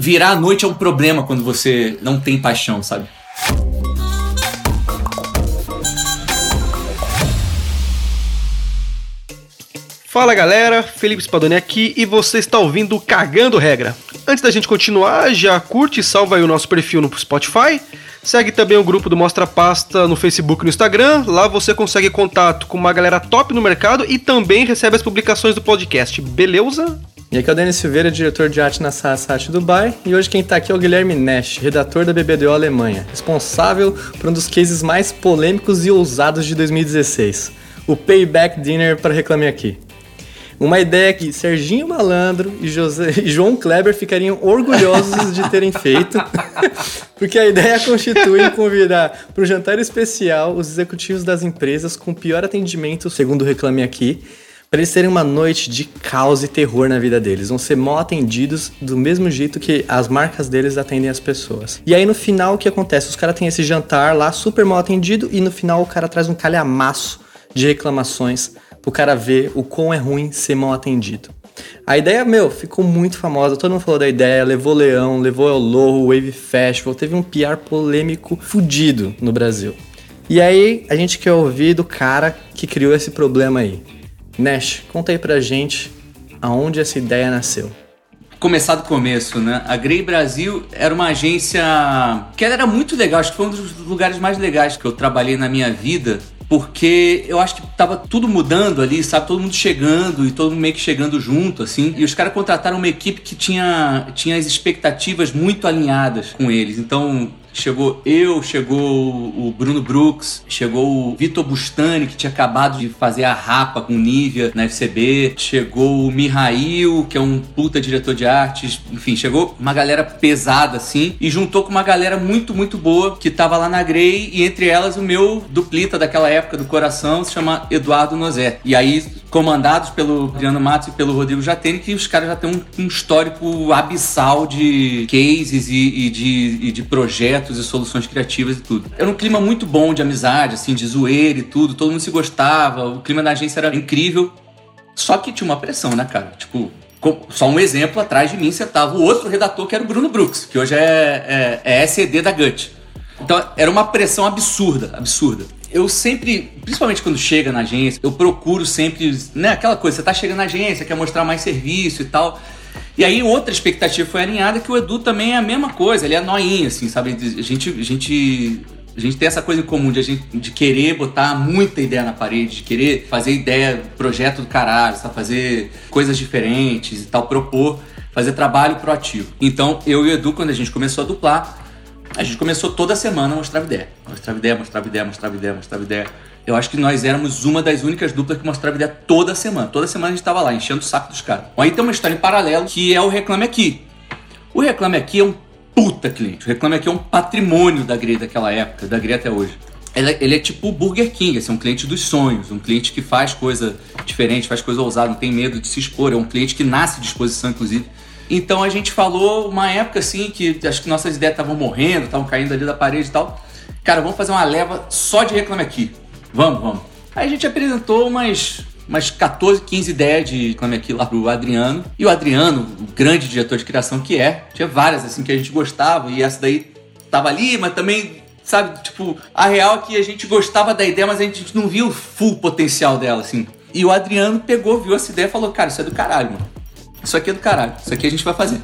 virar a noite é um problema quando você não tem paixão, sabe? Fala galera, Felipe Spadoni aqui e você está ouvindo Cagando Regra. Antes da gente continuar, já curte e salva aí o nosso perfil no Spotify. Segue também o grupo do Mostra Pasta no Facebook e no Instagram. Lá você consegue contato com uma galera top no mercado e também recebe as publicações do podcast. Beleza? E aqui é o Denis Silveira, diretor de arte na Sasat Dubai, e hoje quem está aqui é o Guilherme Nash, redator da BBDO Alemanha, responsável por um dos cases mais polêmicos e ousados de 2016, o Payback Dinner para Reclame Aqui. Uma ideia que Serginho Malandro e, José, e João Kleber ficariam orgulhosos de terem feito, porque a ideia constitui convidar para o jantar especial os executivos das empresas com pior atendimento, segundo Reclame Aqui, para eles terem uma noite de caos e terror na vida deles. Vão ser mal atendidos do mesmo jeito que as marcas deles atendem as pessoas. E aí no final o que acontece? Os caras têm esse jantar lá super mal atendido e no final o cara traz um calhamaço de reclamações pro cara ver o quão é ruim ser mal atendido. A ideia, meu, ficou muito famosa, todo mundo falou da ideia, levou Leão, levou El Louro, Wave Festival, teve um PR polêmico fudido no Brasil. E aí, a gente quer ouvir do cara que criou esse problema aí. Nash, conta aí pra gente aonde essa ideia nasceu começar do começo, né? A Grey Brasil era uma agência que era muito legal, acho que foi um dos lugares mais legais que eu trabalhei na minha vida porque eu acho que tava tudo mudando ali, sabe? Todo mundo chegando e todo mundo meio que chegando junto, assim. E os caras contrataram uma equipe que tinha, tinha as expectativas muito alinhadas com eles. Então, Chegou eu, chegou o Bruno Brooks, chegou o Vitor Bustani, que tinha acabado de fazer a rapa com Nívia na FCB, chegou o Mihail, que é um puta diretor de artes, enfim, chegou uma galera pesada assim e juntou com uma galera muito, muito boa que tava lá na Grey e entre elas o meu duplita daquela época do coração se chama Eduardo Nozé. E aí, comandados pelo Adriano Matos e pelo Rodrigo Jatene, que os caras já têm um, um histórico abissal de cases e, e de, e de projetos projetos e soluções criativas e tudo. Era um clima muito bom de amizade, assim, de zoeira e tudo, todo mundo se gostava, o clima da agência era incrível. Só que tinha uma pressão, né, cara? Tipo, só um exemplo, atrás de mim sentava o outro redator, que era o Bruno Brooks, que hoje é, é, é SED da Gut. Então era uma pressão absurda, absurda. Eu sempre, principalmente quando chega na agência, eu procuro sempre, né, aquela coisa, você tá chegando na agência, quer mostrar mais serviço e tal. E aí outra expectativa foi alinhada que o Edu também é a mesma coisa, ele é noinha, assim, sabe? A gente, a gente, a gente tem essa coisa em comum de, gente, de querer botar muita ideia na parede, de querer fazer ideia, projeto do caralho, sabe? Fazer coisas diferentes e tal, propor, fazer trabalho proativo. Então, eu e o Edu, quando a gente começou a duplar, a gente começou toda semana a mostrar ideia. Mostrava ideia, mostrava ideia, mostrava ideia, mostrava ideia. Eu acho que nós éramos uma das únicas duplas que mostrava ideia toda semana. Toda semana a gente estava lá, enchendo o saco dos caras. Aí tem uma história em paralelo que é o Reclame Aqui. O Reclame Aqui é um puta cliente. O Reclame Aqui é um patrimônio da Grey daquela época, da Grey até hoje. Ele, ele, é tipo o Burger King, assim, um cliente dos sonhos, um cliente que faz coisa diferente, faz coisa ousada, não tem medo de se expor, é um cliente que nasce de exposição, inclusive. Então a gente falou uma época assim que acho que nossas ideias estavam morrendo, estavam caindo ali da parede e tal. Cara, vamos fazer uma leva só de Reclame Aqui. Vamos, vamos. Aí a gente apresentou umas, umas 14, 15 ideias de Reclame Aqui lá pro Adriano. E o Adriano, o grande diretor de criação que é, tinha várias assim que a gente gostava e essa daí tava ali, mas também sabe, tipo, a real é que a gente gostava da ideia, mas a gente não via o full potencial dela, assim. E o Adriano pegou, viu essa ideia e falou, cara, isso é do caralho, mano. Isso aqui é do caralho, isso aqui a gente vai fazer.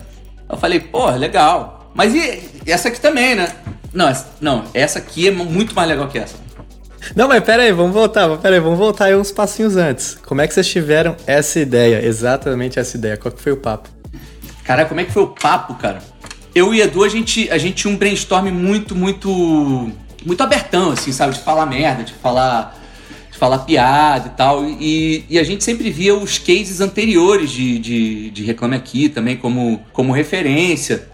Eu falei, porra, legal. Mas e essa aqui também, né? Não, essa, não, essa aqui é muito mais legal que essa. Não, mas pera aí, vamos voltar, pera aí, vamos voltar aí uns passinhos antes. Como é que vocês tiveram essa ideia, exatamente essa ideia? Qual que foi o papo? Cara, como é que foi o papo, cara? Eu e Edu, a gente, a gente tinha um brainstorm muito, muito, muito abertão, assim, sabe? De falar merda, de falar de falar piada e tal. E, e a gente sempre via os cases anteriores de, de, de Reclame Aqui também como, como referência.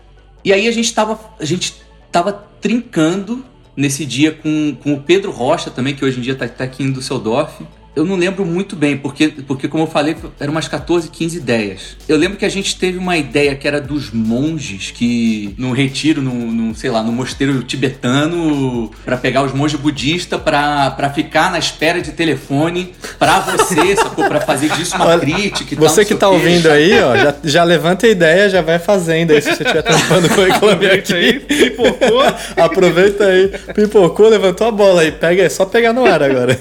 E aí a gente tava, a gente tava trincando nesse dia com, com o Pedro Rocha também, que hoje em dia tá, tá aqui em Düsseldorf. Eu não lembro muito bem, porque, porque como eu falei, eram umas 14, 15 ideias. Eu lembro que a gente teve uma ideia que era dos monges que, num retiro, num, num sei lá, no mosteiro tibetano, para pegar os monges budistas para ficar na espera de telefone para você, sacou? Pra fazer disso uma Olha, crítica e Você tal, que tá ouvindo aí, ó, já, já levanta a ideia, já vai fazendo aí se você estiver tampando o reclame aqui. Aí, pipocou. Aproveita aí. Pipocou, levantou a bola aí. Pega, é só pegar no ar agora.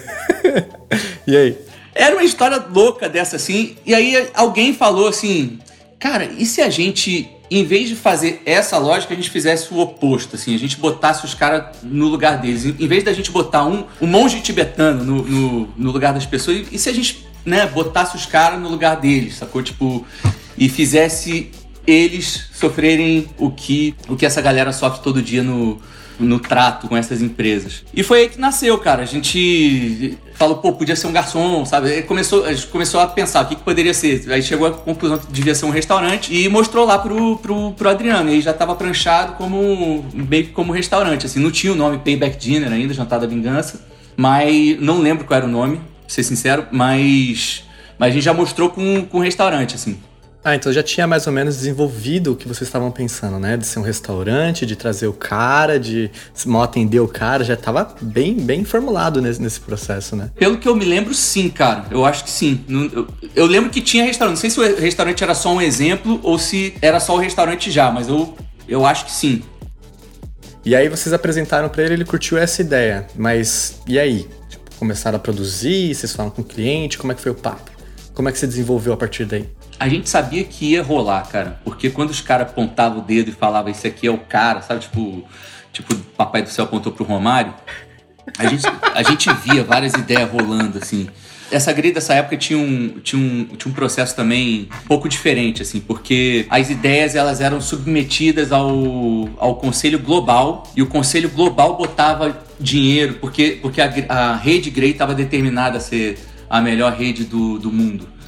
e aí? Era uma história louca dessa assim, e aí alguém falou assim: "Cara, e se a gente em vez de fazer essa lógica, a gente fizesse o oposto, assim, a gente botasse os caras no lugar deles. Em vez da gente botar um, um monge tibetano no, no, no lugar das pessoas, e se a gente, né, botasse os caras no lugar deles, sacou? Tipo, e fizesse eles sofrerem o que, o que essa galera sofre todo dia no, no trato com essas empresas. E foi aí que nasceu, cara. A gente falou, pô, podia ser um garçom, sabe? Aí começou, a gente começou a pensar o que, que poderia ser. Aí chegou à conclusão que devia ser um restaurante e mostrou lá pro, pro, pro Adriano. E aí já tava pranchado como meio que como restaurante. Assim, não tinha o nome Payback Dinner ainda, Jantar da Vingança. Mas não lembro qual era o nome, pra ser sincero, mas. Mas a gente já mostrou com, com restaurante, assim. Ah, então já tinha mais ou menos desenvolvido o que vocês estavam pensando, né? De ser um restaurante, de trazer o cara, de mal atender o cara, já estava bem, bem formulado nesse, nesse processo, né? Pelo que eu me lembro, sim, cara. Eu acho que sim. Eu, eu lembro que tinha restaurante. Não sei se o restaurante era só um exemplo ou se era só o restaurante já, mas eu, eu acho que sim. E aí vocês apresentaram para ele, ele curtiu essa ideia. Mas e aí? Tipo, começaram a produzir, vocês falaram com o cliente, como é que foi o papo? Como é que você desenvolveu a partir daí? A gente sabia que ia rolar, cara. Porque quando os caras apontavam o dedo e falavam, esse aqui é o cara, sabe? Tipo, tipo Papai do Céu apontou pro Romário. A gente, a gente via várias ideias rolando, assim. Essa grade dessa época tinha um, tinha, um, tinha um processo também um pouco diferente, assim, porque as ideias elas eram submetidas ao, ao Conselho Global e o Conselho Global botava dinheiro, porque, porque a, a rede Grey estava determinada a ser a melhor rede do, do mundo.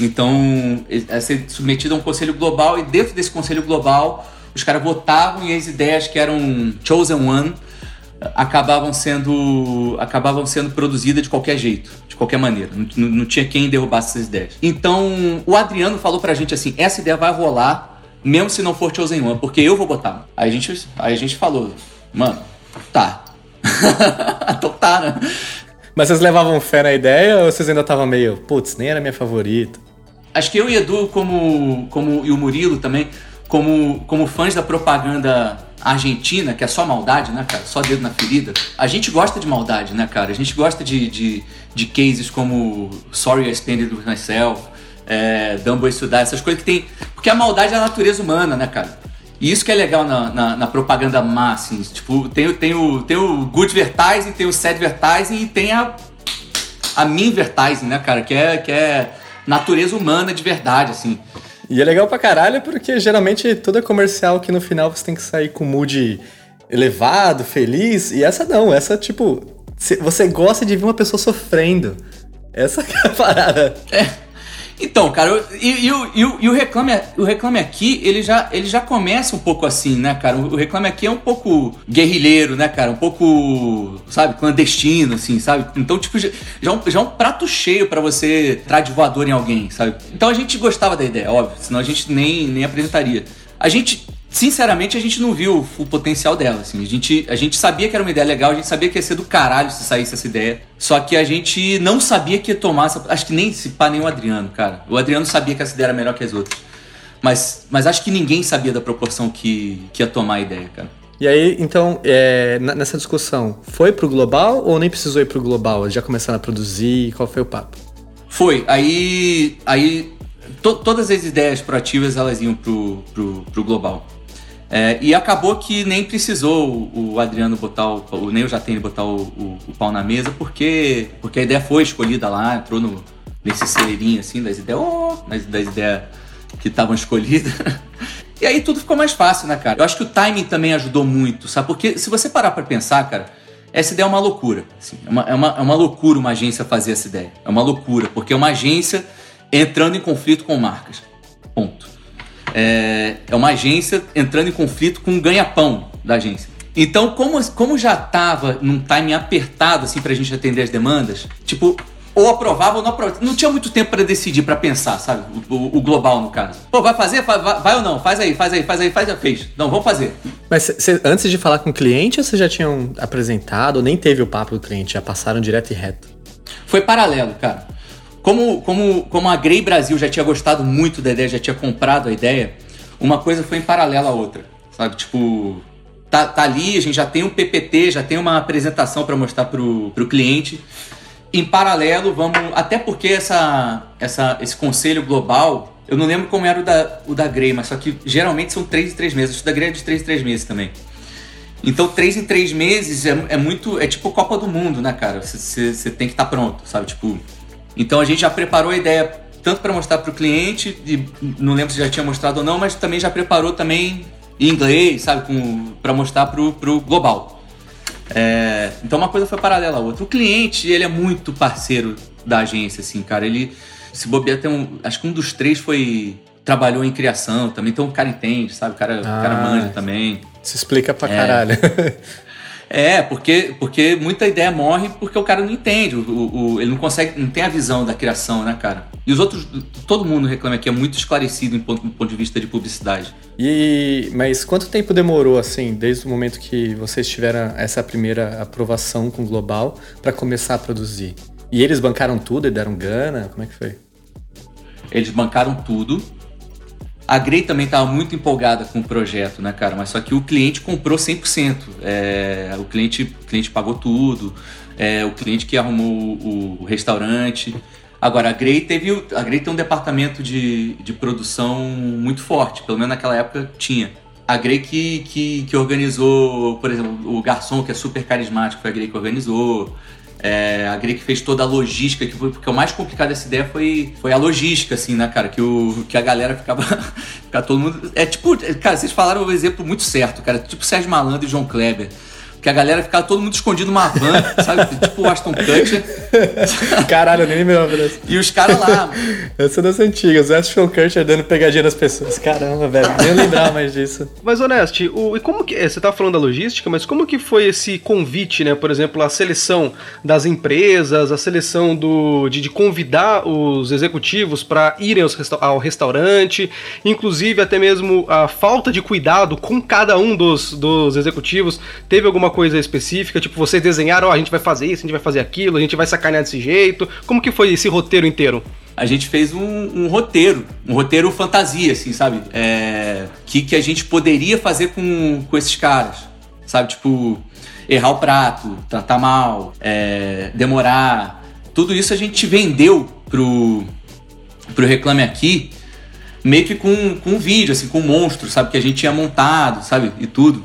Então, é ser submetido a um conselho global e dentro desse conselho global, os caras votavam e as ideias que eram chosen one acabavam sendo acabavam sendo produzidas de qualquer jeito, de qualquer maneira. Não, não tinha quem derrubasse essas ideias. Então, o Adriano falou pra gente assim: essa ideia vai rolar, mesmo se não for chosen one, porque eu vou botar. Aí a gente, aí a gente falou, mano, tá. então tá, né? Mas vocês levavam fé na ideia ou vocês ainda estavam meio, putz, nem era minha favorita? Acho que eu e Edu, como, como e o Murilo também, como, como fãs da propaganda argentina, que é só maldade, né, cara? Só dedo na ferida. A gente gosta de maldade, né, cara? A gente gosta de, de, de cases como Sorry I Spent It With Myself, é, Dumbo Estudar, essas coisas que tem... Porque a maldade é a natureza humana, né, cara? E isso que é legal na, na, na, propaganda má, assim, tipo, tem, tem, o, tem o good advertising, tem o sad advertising e tem a, a mean advertising, né, cara? Que é, que é natureza humana de verdade, assim. E é legal pra caralho porque geralmente tudo é comercial que no final você tem que sair com mood elevado, feliz. E essa não, essa tipo, você gosta de ver uma pessoa sofrendo. Essa é a parada. É. Então, cara, e, e, o, reclame, o Reclame Aqui, ele já, ele já começa um pouco assim, né, cara? O Reclame Aqui é um pouco guerrilheiro, né, cara? Um pouco, sabe, clandestino, assim, sabe? Então, tipo, já, já, um, já um prato cheio para você entrar de voador em alguém, sabe? Então a gente gostava da ideia, óbvio, senão a gente nem, nem apresentaria. A gente sinceramente, a gente não viu o potencial dela. Assim. A, gente, a gente sabia que era uma ideia legal, a gente sabia que ia ser do caralho se saísse essa ideia. Só que a gente não sabia que ia tomar essa. Acho que nem se pá, nem o Adriano, cara. O Adriano sabia que essa ideia era melhor que as outras. Mas, mas acho que ninguém sabia da proporção que, que ia tomar a ideia, cara. E aí, então, é, nessa discussão, foi pro global ou nem precisou ir pro global? Já começaram a produzir? Qual foi o papo? Foi. Aí, aí to, todas as ideias proativas elas iam pro, pro, pro global. É, e acabou que nem precisou o Adriano botar o, nem o Jatene botar o, o, o, pau na mesa, porque, porque a ideia foi escolhida lá, entrou no, nesse celeirinho assim das ideias, oh, das, das ideias que estavam escolhidas. e aí tudo ficou mais fácil, né, cara? Eu acho que o timing também ajudou muito, sabe? Porque se você parar para pensar, cara, essa ideia é uma loucura. Assim, é, uma, é, uma, é uma loucura uma agência fazer essa ideia. É uma loucura, porque é uma agência entrando em conflito com marcas. Ponto é, é uma agência entrando em conflito com o ganha-pão da agência. Então, como, como já estava num time apertado assim pra gente atender as demandas, tipo, ou aprovava ou não aprovava. Não tinha muito tempo para decidir, para pensar, sabe? O, o, o, global, no caso. Pô, vai fazer? Vai, vai, ou não? Faz aí, faz aí, faz aí, faz, já fez. Não, vamos fazer. Mas cê, antes de falar com o cliente, ou vocês já tinham apresentado, ou nem teve o papo do cliente, já passaram direto e reto? Foi paralelo, cara. Como, como, como a Grey Brasil já tinha gostado muito da ideia, já tinha comprado a ideia, uma coisa foi em paralelo à outra, sabe? Tipo, tá, tá ali, a gente já tem um PPT, já tem uma apresentação para mostrar pro, pro cliente em paralelo, vamos. Até porque essa, essa, esse conselho global, eu não lembro como era o da, o da Grey, mas só que geralmente são três em três meses. O da Grey é de três em três meses também. Então, três em três meses é, é muito. É tipo Copa do Mundo, né, cara? Você tem que estar tá pronto, sabe? Tipo. Então a gente já preparou a ideia tanto para mostrar para o cliente, e não lembro se já tinha mostrado ou não, mas também já preparou também em inglês, sabe? Para mostrar para o global. É, então uma coisa foi paralela à outra. O cliente, ele é muito parceiro da agência, assim, cara. Ele, se bobear, tem um. Acho que um dos três foi. Trabalhou em criação também, então o cara entende, sabe? O cara, ah, o cara ah, manja também. Se explica pra é. caralho. É, porque, porque muita ideia morre porque o cara não entende, o, o, ele não consegue, não tem a visão da criação, né, cara? E os outros, todo mundo reclama que é muito esclarecido em ponto, do ponto de vista de publicidade. E, mas quanto tempo demorou, assim, desde o momento que vocês tiveram essa primeira aprovação com o Global para começar a produzir? E eles bancaram tudo e deram gana? Como é que foi? Eles bancaram tudo. A Grey também estava muito empolgada com o projeto, né, cara? Mas só que o cliente comprou 100%. É, o, cliente, o cliente pagou tudo. É, o cliente que arrumou o, o, restaurante. Agora, a Grey, teve, a Grey tem um departamento de, de produção muito forte. Pelo menos naquela época tinha. A Grey que, que, que organizou, por exemplo, o garçom, que é super carismático, foi a Grey que organizou. É, a Grey que fez toda a logística, que foi, porque o mais complicado dessa ideia foi, foi a logística, assim, né, cara? Que, o, que a galera ficava. ficava todo mundo. É tipo, cara, vocês falaram o um exemplo muito certo, cara. Tipo Sérgio Malandro e João Kleber que a galera ficava todo mundo escondido numa van, sabe? Tipo o Aston Kutcher. Caralho, eu nem me lembro dessa. E os caras lá. Essa é das antigas, o Aston Kutcher dando pegadinha nas pessoas. Caramba, velho, nem lembrar mais disso. Mas, Honest, o, e como que. Você tá falando da logística, mas como que foi esse convite, né? Por exemplo, a seleção das empresas, a seleção do, de, de convidar os executivos para irem aos, ao restaurante, inclusive até mesmo a falta de cuidado com cada um dos, dos executivos. Teve alguma coisa específica? Tipo, vocês desenharam, oh, a gente vai fazer isso, a gente vai fazer aquilo, a gente vai sacanear desse jeito. Como que foi esse roteiro inteiro? a gente fez um, um, roteiro, um roteiro fantasia, assim, sabe? É, que, que a gente poderia fazer com, com esses caras, sabe? Tipo, errar o prato, tratar mal, é, demorar. Tudo isso a gente vendeu pro, pro Reclame Aqui, meio que com, com um vídeo, assim, com um monstro, sabe? Que a gente tinha montado, sabe? E tudo.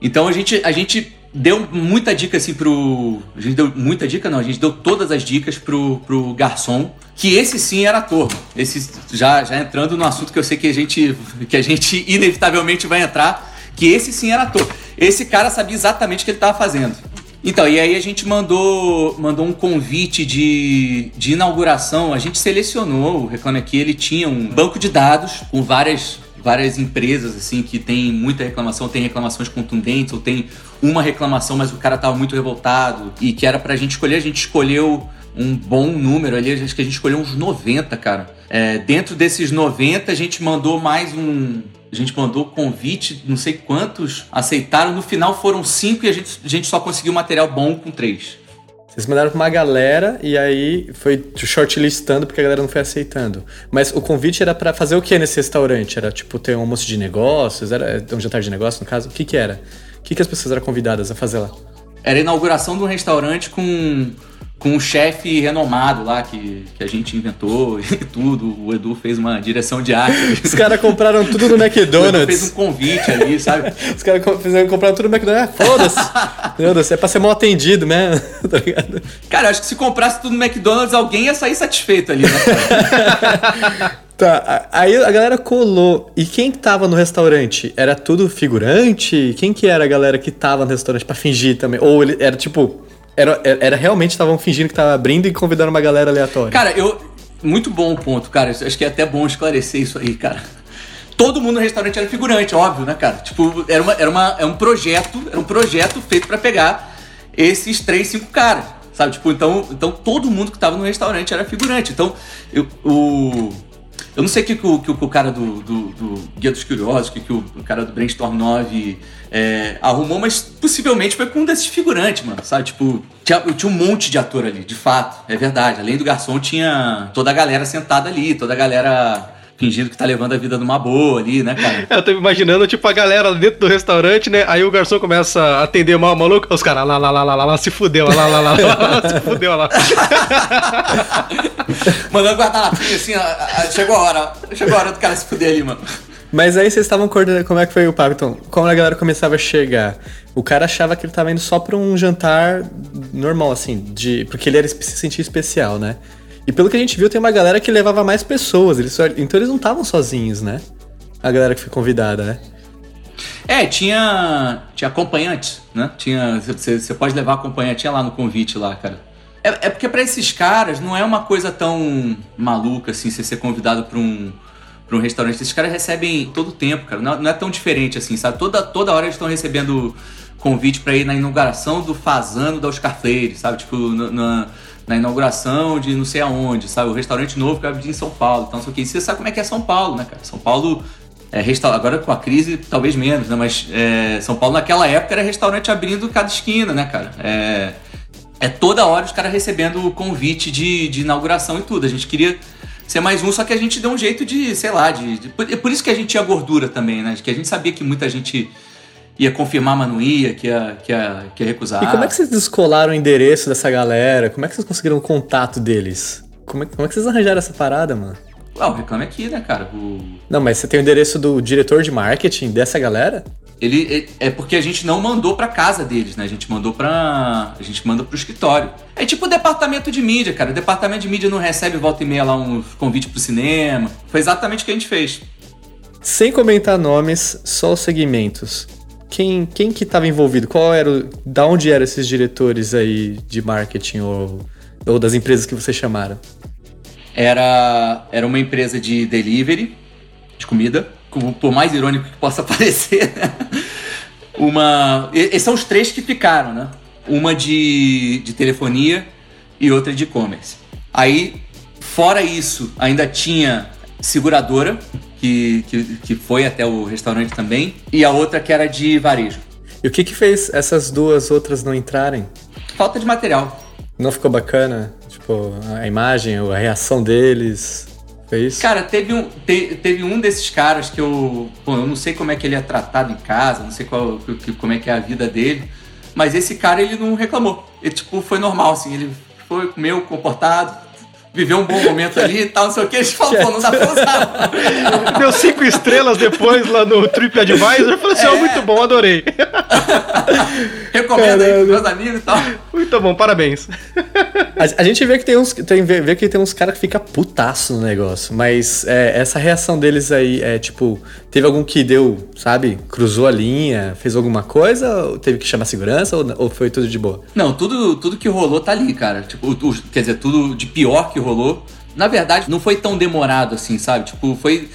Então a gente, a gente deu muita dica assim pro. A gente deu muita dica, não, a gente deu todas as dicas pro, pro garçom, que esse sim era ator. Esse já, já entrando no assunto que eu sei que a gente que a gente inevitavelmente vai entrar, que esse sim era ator. Esse cara sabia exatamente o que ele estava fazendo. Então, e aí a gente mandou, mandou um convite de, de inauguração. A gente selecionou, o Reclame Aqui, ele tinha um banco de dados com várias várias empresas assim que tem muita reclamação, tem reclamações contundentes, ou tem uma reclamação, mas o cara tava muito revoltado e que era pra gente escolher, a gente escolheu um bom número ali, acho que a gente escolheu uns 90, cara. É, dentro desses 90, a gente mandou mais um. A gente mandou convite, não sei quantos aceitaram. No final foram cinco e a gente, a gente só conseguiu material bom com três. Vocês mandaram pra uma galera e aí foi shortlistando porque a galera não foi aceitando. Mas o convite era para fazer o que nesse restaurante? Era tipo ter um almoço de negócios? Era um jantar de negócios, no caso? O que que era? O que, que as pessoas eram convidadas a fazer lá? Era a inauguração de um restaurante com com um chefe renomado lá que, que a gente inventou e tudo. O Edu fez uma direção de arte. Os caras compraram tudo no McDonald's. O Edu fez um convite ali, sabe? Os caras fizeram comprar tudo no McDonald's. Ah, foda-se. É pra ser mal atendido mesmo, tá ligado? Cara, eu acho que se comprasse tudo no McDonald's, alguém ia sair satisfeito ali, né? Tá, aí a galera colou. E quem tava no restaurante? Era tudo figurante? Quem que era a galera que tava no restaurante pra fingir também? Ou ele era tipo era, era realmente estavam fingindo que tava abrindo e convidando uma galera aleatória. Cara, eu. Muito bom o ponto, cara. Acho que é até bom esclarecer isso aí, cara. Todo mundo no restaurante era figurante, óbvio, né, cara? Tipo, era, uma, era, uma, era um projeto, era um projeto feito para pegar esses três, cinco caras. Sabe? Tipo, então, então todo mundo que tava no restaurante era figurante. Então, eu, o. Eu não sei o que, que, o, que o cara do, do, do Guia dos Curiosos, que, que o, o cara do Brainstorm 9 é, arrumou, mas possivelmente foi com um desses figurantes, mano, sabe? Tipo, tinha, tinha um monte de ator ali, de fato, é verdade. Além do garçom, tinha toda a galera sentada ali, toda a galera fingindo que tá levando a vida numa boa ali, né, cara? Eu tô imaginando, tipo, a galera dentro do restaurante, né? Aí o garçom começa a atender mal maluco, os caras lá, lá, lá, lá, lá, lá, se fudeu, lá, lá, lá, lá, lá, se fudeu lá. Mandando guardar latinha assim, chegou a hora, chegou a hora do cara se fuder ali, mano. Mas aí vocês estavam coordenando, como é que foi o papo? Então, como a galera começava a chegar, o cara achava que ele tava indo só pra um jantar normal, assim, de porque ele era se sentir especial, né? E pelo que a gente viu, tem uma galera que levava mais pessoas, eles só, então eles não estavam sozinhos, né? A galera que foi convidada, né? É, tinha, tinha acompanhantes, né? Tinha, você pode levar acompanhante, tinha lá no convite lá, cara. É, é porque para esses caras não é uma coisa tão maluca assim, você ser convidado pra um para um restaurante. Esses caras recebem todo o tempo, cara. Não, não, é tão diferente assim, sabe? Toda, toda hora eles estão recebendo convite para ir na inauguração do Fazano da Oscar Freire, sabe? Tipo, na, na, inauguração de não sei aonde, sabe? O restaurante novo que vai abrir em São Paulo. Então, só que você sabe como é que é São Paulo, né, cara? São Paulo é restaurante. Agora com a crise, talvez menos, né? Mas é, São Paulo naquela época era restaurante abrindo cada esquina, né, cara? É, é toda hora os caras recebendo o convite de, de inauguração e tudo. A gente queria ser mais um, só que a gente deu um jeito de, sei lá, de, é por, isso que a gente tinha gordura também, né? Que a gente sabia que muita gente ia confirmar, mas não ia, que ia, que ia, que ia recusar. E como é que vocês descolaram o endereço dessa galera? Como é que vocês conseguiram o contato deles? Como é, como é que vocês arranjaram essa parada, mano? Ah, o reclame aqui, né, cara? O... Não, mas você tem o endereço do diretor de marketing dessa galera? Ele, é porque a gente não mandou para casa deles, né? A gente mandou para a gente manda pro escritório. É tipo o departamento de mídia, cara. O departamento de mídia não recebe volta e meia lá um convite pro cinema. Foi exatamente o que a gente fez. Sem comentar nomes, só os segmentos. Quem, quem que estava envolvido? Qual era o, da onde eram esses diretores aí de marketing ou, ou das empresas que vocês chamaram? Era era uma empresa de delivery de comida por mais irônico que possa parecer, né? uma. Esses são os três que ficaram, né? Uma de, de telefonia e outra de e-commerce. Aí, fora isso, ainda tinha seguradora, que, que, que foi até o restaurante também, e a outra que era de varejo. E o que que fez essas duas outras não entrarem? Falta de material. Não ficou bacana? Tipo, a imagem, a reação deles? É isso? Cara, teve um, te, teve um desses caras que eu. Pô, eu não sei como é que ele é tratado em casa, não sei qual, como é que é a vida dele. Mas esse cara, ele não reclamou. Ele, tipo, foi normal, assim. Ele foi, comeu, comportado, viveu um bom momento ali e tal, não sei o que. Eles falam, pô, não dá pra usar. Deu cinco estrelas depois lá no TripAdvisor. Eu falei assim, é. oh, muito bom, adorei. Recomendo Caramba. aí pros meus amigos e tal. Muito bom, parabéns. A, a, gente vê que tem uns, tem, vê, vê que tem uns caras que fica putaço no negócio, mas é, essa reação deles aí é tipo, teve algum que deu, sabe, cruzou a linha, fez alguma coisa, ou teve que chamar segurança, ou, ou foi tudo de boa? Não, tudo, tudo que rolou tá ali, cara. Tipo, o, quer dizer, tudo de pior que rolou. Na verdade, não foi tão demorado assim, sabe? Tipo, foi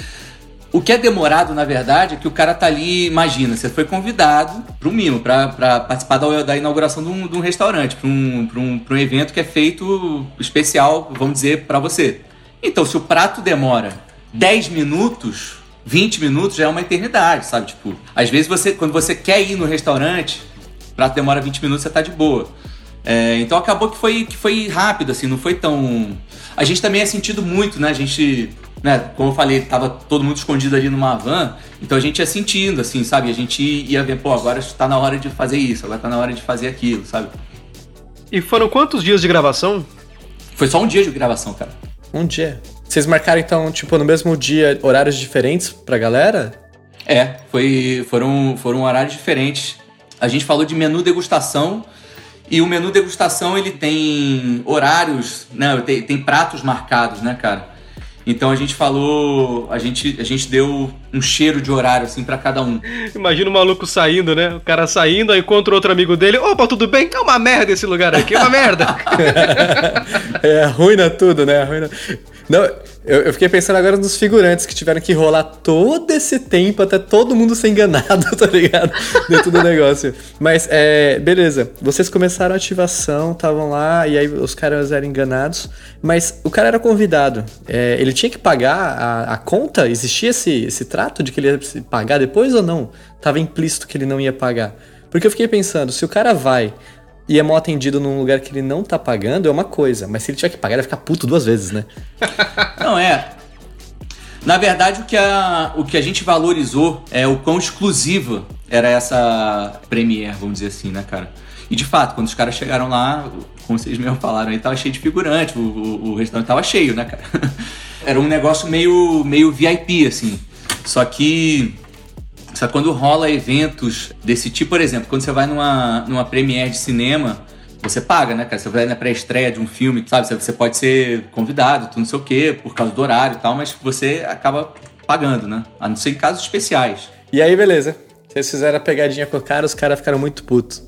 o que é demorado, na verdade, é que o cara tá ali, imagina, você foi convidado um mimo, para participar da, da, inauguração de um, de um restaurante, para um, um, um evento que é feito especial, vamos dizer, para você. Então, se o prato demora 10 minutos, 20 minutos já é uma eternidade, sabe? Tipo, às vezes você, quando você quer ir no restaurante, o prato demora 20 minutos, você tá de boa. É, então acabou que foi, que foi rápido, assim, não foi tão. A gente também é sentido muito, né? A gente né, como eu falei, tava todo mundo escondido ali numa van, então a gente ia sentindo, assim, sabe? A gente ia ver, pô, agora está na hora de fazer isso, agora está na hora de fazer aquilo, sabe? E foram quantos dias de gravação? Foi só um dia de gravação, cara. Um dia. Vocês marcaram, então, tipo, no mesmo dia, horários diferentes pra galera? É, foi, foram, foram horários diferentes. A gente falou de menu degustação, e o menu degustação, ele tem horários, né? Tem, tem pratos marcados, né, cara? Então a gente falou, a gente, a gente deu um cheiro de horário, assim, para cada um. Imagina o maluco saindo, né? O cara saindo, aí encontra outro amigo dele. Opa, tudo bem? É uma merda esse lugar aqui, é uma merda. é, arruina tudo, né? Arruina... Não, eu, eu, fiquei pensando agora nos figurantes que tiveram que rolar todo esse tempo até todo mundo ser enganado, tá ligado? Dentro do negócio. Mas, é, beleza. Vocês começaram a ativação, estavam lá, e aí os caras eram enganados. Mas o cara era convidado. É, ele tinha que pagar a, a, conta? Existia esse, esse trato de que ele ia pagar depois ou não? Tava implícito que ele não ia pagar. Porque eu fiquei pensando, se o cara vai e é mal atendido num lugar que ele não tá pagando, é uma coisa. Mas se ele tiver que pagar, ele vai ficar puto duas vezes, né? não, é. Na verdade, o que, a, o que a gente valorizou é o quão exclusiva era essa Premiere, vamos dizer assim, né, cara? E de fato, quando os caras chegaram lá, como vocês mesmo falaram, aí tava cheio de figurante, o, o, o restaurante tava cheio, né, cara? Era um negócio meio, meio VIP, assim. Só que só quando rola eventos desse tipo, por exemplo, quando você vai numa, numa premiere de cinema, você paga, né, cara? Você vai na pré-estreia de um filme, sabe? Você pode ser convidado, tu não sei o quê, por causa do horário e tal, mas você acaba pagando, né? A não ser em casos especiais. E aí, beleza. Vocês fizeram a pegadinha com o cara, os caras ficaram muito putos.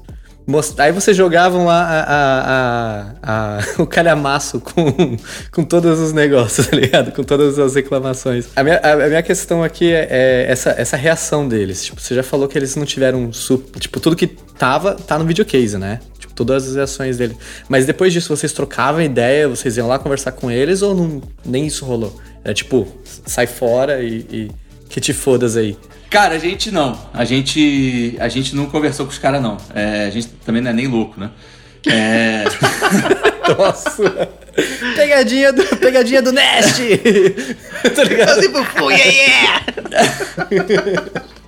Aí vocês jogavam lá a, a, a, o calhamaço com, com todos os negócios, tá ligado? Com todas as reclamações. A minha, a, minha questão aqui é, é, essa, essa reação deles. Tipo, você já falou que eles não tiveram. Tipo, tudo que tava, tá no videocase, né? Tipo, todas as reações dele. Mas depois disso, vocês trocavam ideia, vocês iam lá conversar com eles ou não, nem isso rolou? Era tipo, sai fora e, e que te fodas aí. Cara, a gente não. A gente, a gente não conversou com os caras, não. É, a gente também não é nem louco, né? É... Nossa! Pegadinha do, pegadinha do Nest! tá ligado? Tipo, fui, yeah,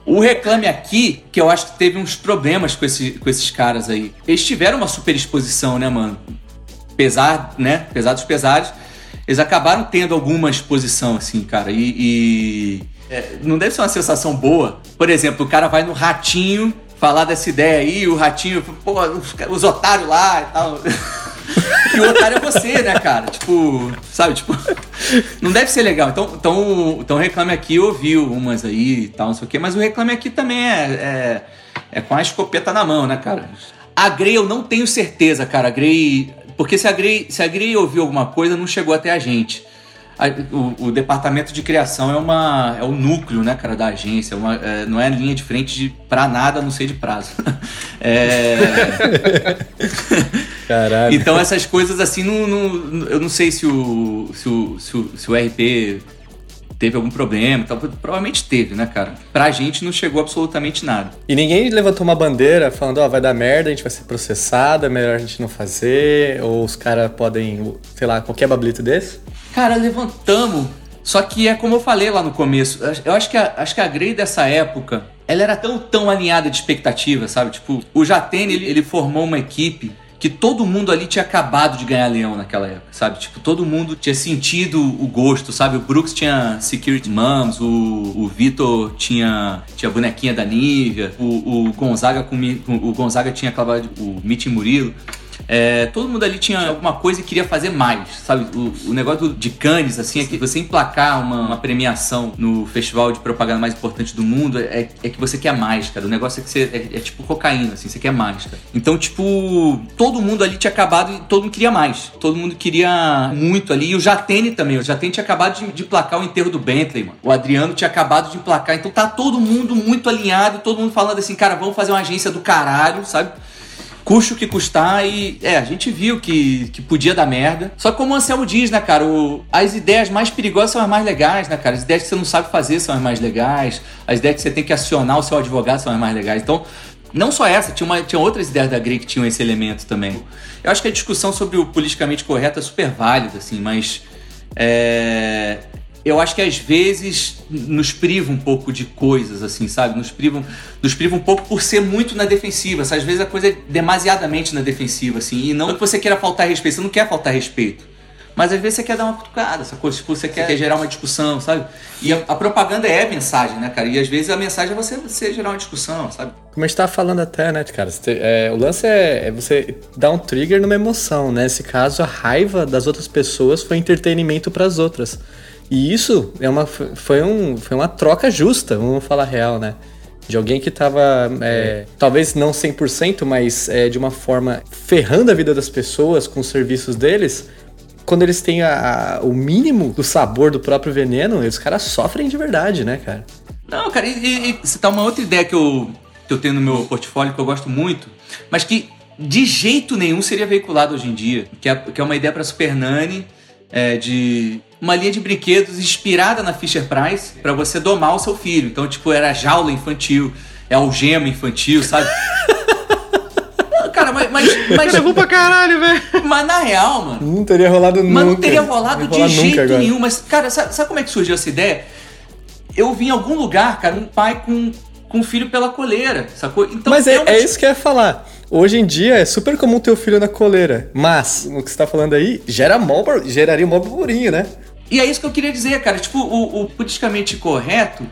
O Reclame Aqui, que eu acho que teve uns problemas com, esse, com esses caras aí. Eles tiveram uma super exposição, né, mano? Pesar, né? Pesar dos pesares. Eles acabaram tendo alguma exposição, assim, cara. E, e é, não deve ser uma sensação boa. Por exemplo, o cara vai no ratinho falar dessa ideia aí, o ratinho, pô, os, os otários lá e tal. e o otário é você, né, cara? Tipo, sabe, tipo, não deve ser legal. Então, então, então Reclame Aqui ouviu umas aí e tal, não sei o quê, mas o Reclame Aqui também é, é, é com a escopeta na mão, né, cara? A Grey eu não tenho certeza, cara. A Grey. Porque se a Grey, se a Grey ouviu alguma coisa, não chegou até a gente o, o, departamento de criação é uma é o núcleo, né, cara, da agência. É uma, é, não é linha de frente de pra nada, não sei de prazo. é... Caralho. Então essas coisas assim, não, não, eu não sei se o, se o, se o, se o RP teve algum problema, então, provavelmente teve, né, cara? Pra gente não chegou absolutamente nada. E ninguém levantou uma bandeira falando, ó, oh, vai dar merda, a gente vai ser processado, é melhor a gente não fazer, ou os caras podem, sei lá, qualquer bablito desse? Cara, levantamos. Só que é como eu falei lá no começo. Eu acho que a, acho que a Grey dessa época, ela era tão, tão alinhada de expectativa, sabe? Tipo, o Jatene, ele, ele formou uma equipe que todo mundo ali tinha acabado de ganhar leão naquela época, sabe? Tipo, todo mundo tinha sentido o gosto, sabe? O Brooks tinha Security Moms, o, o Vitor tinha, tinha a bonequinha da Nívia, o, o Gonzaga com, o Gonzaga tinha acabado o Mitch Murilo. É, todo mundo ali tinha alguma coisa e queria fazer mais, sabe? O, o negócio de Cannes, assim, é que você emplacar uma, uma, premiação no festival de propaganda mais importante do mundo é, é que você quer mais, cara. O negócio é que você é, é, tipo cocaína, assim, você quer mais, cara. Então, tipo, todo mundo ali tinha acabado e todo mundo queria mais. Todo mundo queria muito ali. E o Jatene também. O Jatene tinha acabado de, de o enterro do Bentley, mano. O Adriano tinha acabado de emplacar. Então tá todo mundo muito alinhado, todo mundo falando assim, cara, vamos fazer uma agência do caralho, sabe? Custe o que custar e é, a gente viu que, que podia dar merda. Só que como o Anselmo diz, né, cara, o, as ideias mais perigosas são as mais legais, né, cara? As ideias que você não sabe fazer são as mais legais, as ideias que você tem que acionar o seu advogado são as mais legais. Então, não só essa, tinha, uma, tinha outras ideias da GRI que tinham esse elemento também. Eu acho que a discussão sobre o politicamente correto é super válida, assim, mas é, eu acho que às vezes nos priva um pouco de coisas, assim, sabe? Nos priva, nos priva um pouco por ser muito na defensiva. Às vezes a coisa é demasiadamente na defensiva, assim. E não que você queira faltar respeito, você não quer faltar respeito. Mas às vezes você quer dar uma cutucada, essa coisa, tipo, você quer, quer gerar uma discussão, sabe? E a, a, propaganda é a mensagem, né, cara? E às vezes a mensagem é você, você gerar uma discussão, sabe? Como a gente tava falando até, né, cara? Você, é, o lance é, é, você dar um trigger numa emoção, né? Nesse caso, a raiva das outras pessoas foi entretenimento para as outras. E isso é uma, foi, um, foi uma troca justa, vamos falar real, né? De alguém que tava, é, talvez não 100%, mas é, de uma forma ferrando a vida das pessoas com os serviços deles. Quando eles têm a, a, o mínimo do sabor do próprio veneno, os caras sofrem de verdade, né, cara? Não, cara, e, e citar uma outra ideia que eu, que eu tenho no meu portfólio que eu gosto muito, mas que de jeito nenhum seria veiculado hoje em dia, que é, que é uma ideia para Super Nani, é, de uma linha de brinquedos inspirada na Fisher Price para você domar o seu filho. Então, tipo, era jaula infantil, é algema infantil, sabe? Cara, mas. mas, mas pra caralho, velho. Mas na real, mano. Não teria rolado nunca. Mas não teria rolado Não de jeito agora. nenhum. Mas, cara, sabe, sabe como é que surgiu essa ideia? Eu vi em algum lugar, cara, um pai com, com um filho pela coleira, sacou? Então, Mas é, é isso que eu ia falar. Hoje em dia é super comum ter o filho na coleira. Mas, o que você tá falando aí, gera mó, geraria um mó burburinho, né? E é isso que eu queria dizer, cara. Tipo, o, o politicamente correto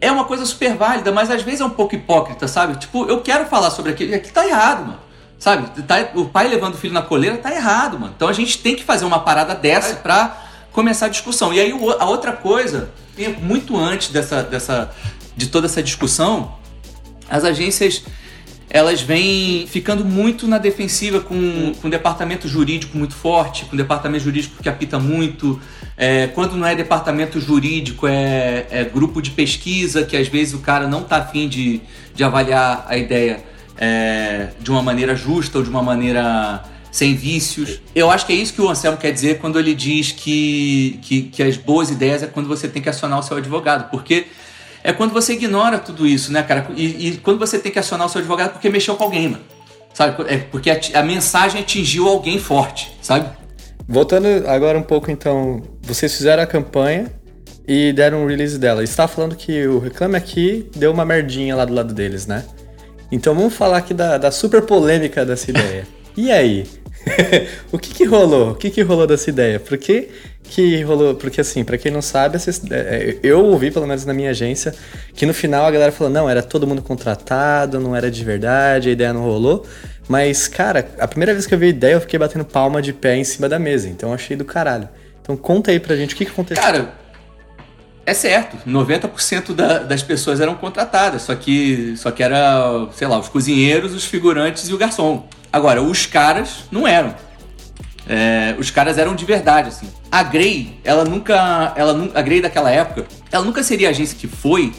é uma coisa super válida, mas às vezes é um pouco hipócrita, sabe? Tipo, eu quero falar sobre aquilo, e aqui tá errado, mano. Sabe? Tá- o pai levando o filho na coleira tá errado, mano. Então a gente tem que fazer uma parada dessa pra começar a discussão. E aí a outra coisa, muito antes dessa, dessa, de toda essa discussão, as agências elas vêm ficando muito na defensiva com, com o departamento jurídico muito forte, com o departamento jurídico que apita muito. É, quando não é departamento jurídico, é, é grupo de pesquisa, que às vezes o cara não tá afim de, de avaliar a ideia é, de uma maneira justa ou de uma maneira sem vícios. Eu acho que é isso que o Anselmo quer dizer quando ele diz que, que, que as boas ideias é quando você tem que acionar o seu advogado, porque é quando você ignora tudo isso, né, cara? E, e quando você tem que acionar o seu advogado porque mexeu com alguém, mano. Sabe? É porque a, a mensagem atingiu alguém forte, sabe? Voltando agora um pouco, então, vocês fizeram a campanha e deram um release dela. Estava falando que o Reclame Aqui deu uma merdinha lá do lado deles, né? Então vamos falar aqui da, da super polêmica dessa ideia. E aí? o que que rolou? O que que rolou dessa ideia? Por que que rolou? Porque assim, pra quem não sabe, essa- é, eu ouvi, pelo menos na minha agência, que no final a galera falou, não, era todo mundo contratado, não era de verdade, a ideia não rolou. Mas, cara, a primeira vez que eu vi a ideia, eu fiquei batendo palma de pé em cima da mesa. Então achei do caralho. Então conta aí pra gente o que, que aconteceu. Cara, é certo, 90% da, das pessoas eram contratadas, só que, só que era, sei lá, os cozinheiros, os figurantes e o garçom. Agora, os caras não eram. É, os caras eram de verdade, assim. A Grey, ela nunca. Ela, a Grey daquela época, ela nunca seria a agência que foi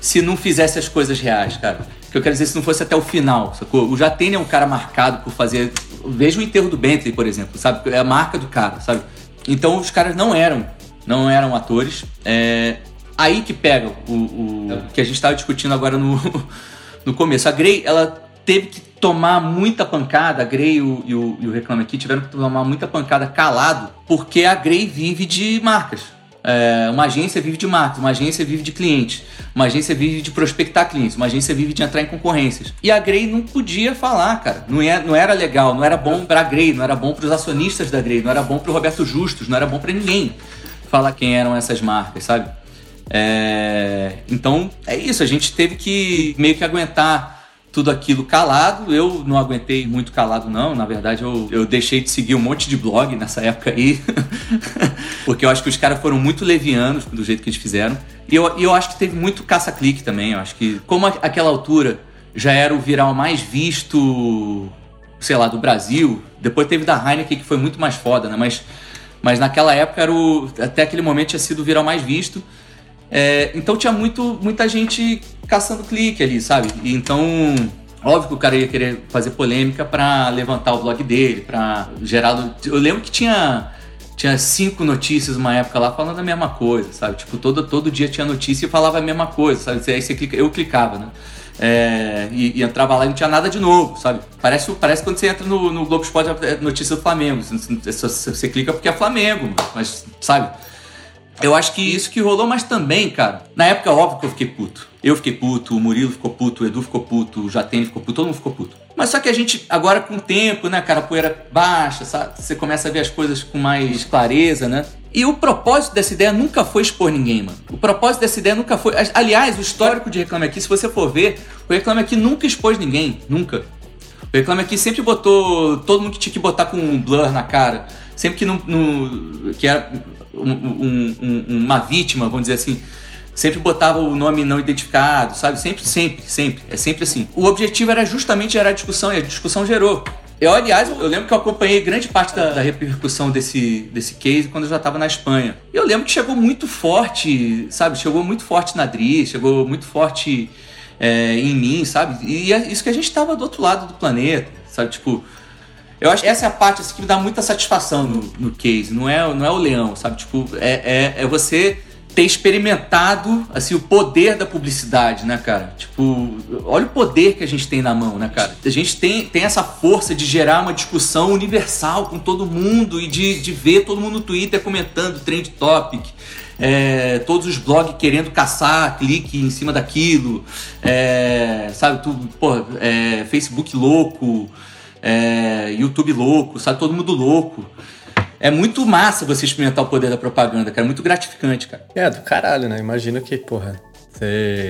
se não fizesse as coisas reais, cara. Que eu quero dizer, se não fosse até o final, sacou? O Jatene é um cara marcado por fazer. Veja o enterro do Bentley, por exemplo, sabe? É a marca do cara, sabe? Então os caras não eram. Não eram atores. É, aí que pega o, o que a gente estava discutindo agora no, no começo. A Grey, ela teve que tomar muita pancada, a Grey e o, e o, e o Reclame Aqui tiveram que tomar muita pancada calado, porque a Grey vive de marcas. É, uma agência vive de marcas, uma agência vive de clientes, uma agência vive de prospectar clientes, uma agência vive de entrar em concorrências. E a Grey não podia falar, cara. Não, é, não era legal, não era bom pra Grey, não era bom pros acionistas da Grey, não era bom pro Roberto Justus, não era bom pra ninguém falar quem eram essas marcas, sabe? É, então é isso, a gente teve que meio que aguentar tudo aquilo calado. Eu não aguentei muito calado, não. Na verdade, eu, eu deixei de seguir um monte de blog nessa época aí. Porque eu acho que os caras foram muito levianos do jeito que eles fizeram. E eu, eu acho que teve muito caça-clique também. Eu acho que, como a- aquela altura já era o viral mais visto, sei lá, do Brasil. Depois teve da Heineken, que foi muito mais foda, né? Mas, mas naquela época, era o, até aquele momento, tinha sido o viral mais visto. É, então tinha muito, muita gente caçando clique ali, sabe? Então, óbvio que o cara ia querer fazer polêmica pra levantar o blog dele, pra gerar. Eu lembro que tinha tinha cinco notícias uma época lá falando a mesma coisa, sabe? Tipo, todo, todo dia tinha notícia e falava a mesma coisa, sabe? Aí você clica, eu clicava, né? É, e, e entrava lá e não tinha nada de novo, sabe? Parece, parece quando você entra no, no Globo Esporte, é notícia do Flamengo. Você, você- você clica porque é Flamengo, mas, sabe? Eu acho que isso que rolou, mas também, cara, na época, óbvio que eu fiquei puto. Eu fiquei puto, o Murilo ficou puto, o Edu ficou puto, o Jatene ficou puto, todo mundo ficou puto. Mas só que a gente, agora com o tempo, né, cara, a poeira baixa, sabe? Você começa a ver as coisas com mais clareza, né? E o propósito dessa ideia nunca foi expor ninguém, mano. O propósito dessa ideia nunca foi. Aliás, o histórico de Reclame Aqui, se você for ver, o Reclame Aqui nunca expôs ninguém. Nunca. O Reclame Aqui sempre botou todo mundo que tinha que botar com um blur na cara. sempre que, no, no que era um, um, um, uma vítima, vamos dizer assim, sempre botava o nome não identificado, sabe? Sempre, sempre, sempre. É sempre assim. O objetivo era justamente gerar discussão e a discussão gerou. Eu, aliás, eu lembro que eu acompanhei grande parte da, da repercussão desse, desse case quando eu já estava na Espanha. E eu lembro que chegou muito forte, sabe? Chegou muito forte na Dri, chegou muito forte é, em mim, sabe? E é isso que a gente estava do outro lado do planeta, sabe? Tipo, eu acho que essa é a parte assim, que me dá muita satisfação no, no case. Não é, não é o leão, sabe? Tipo, é, é, é você ter experimentado assim o poder da publicidade, né, cara? Tipo, olha o poder que a gente tem na mão, né, cara? A gente tem, tem essa força de gerar uma discussão universal com todo mundo e de, de ver todo mundo no Twitter comentando trend topic. É, todos os blogs querendo caçar clique em cima daquilo, é, sabe? Tu, pô, é, Facebook louco, é, YouTube louco, sabe? Todo mundo louco é muito massa você experimentar o poder da propaganda, cara. É muito gratificante, cara. É, do caralho, né? Imagina que, porra,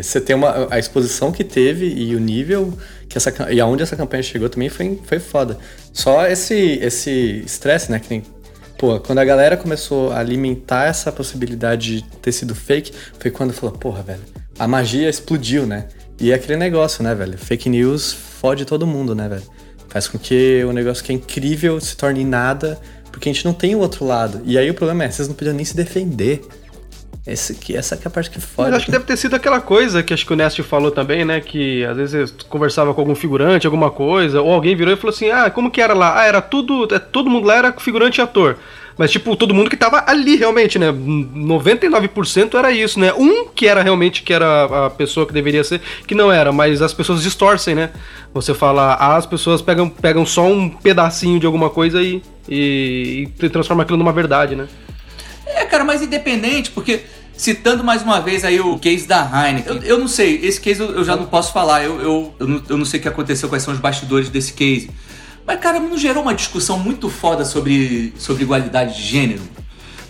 você tem uma, a exposição que teve e o nível que essa, e aonde essa campanha chegou também foi, foi foda. Só esse esse estresse, né? Que tem, pô, quando a galera começou a alimentar essa possibilidade de ter sido fake, foi quando falou, porra, velho, a magia explodiu, né? E é aquele negócio, né, velho? Fake news fode todo mundo, né, velho? Faz com que o negócio que é incrível se torne nada porque a gente não tem o outro lado. E aí o problema é, vocês não podiam nem se defender. Esse que, essa que é a parte que foda. Mas acho que deve ter sido aquela coisa que acho que o Nest falou também, né? Que às vezes conversava com algum figurante, alguma coisa, ou alguém virou e falou assim: ah, como que era lá? Ah, era tudo. É, todo mundo lá era figurante e ator. Mas, tipo, todo mundo que tava ali realmente, né? 99% era isso, né? Um que era realmente que era a pessoa que deveria ser, que não era, mas as pessoas distorcem, né? Você fala, ah, as pessoas pegam, pegam só um pedacinho de alguma coisa e, e, e transformam aquilo numa verdade, né? É, cara, mas independente, porque citando mais uma vez aí o case da Heineken. Eu, eu não sei, esse case eu, eu já não posso falar. Eu, eu, eu, não, eu não sei o que aconteceu, quais são os bastidores desse case. Mas, cara, não gerou uma discussão muito foda sobre, sobre igualdade de gênero?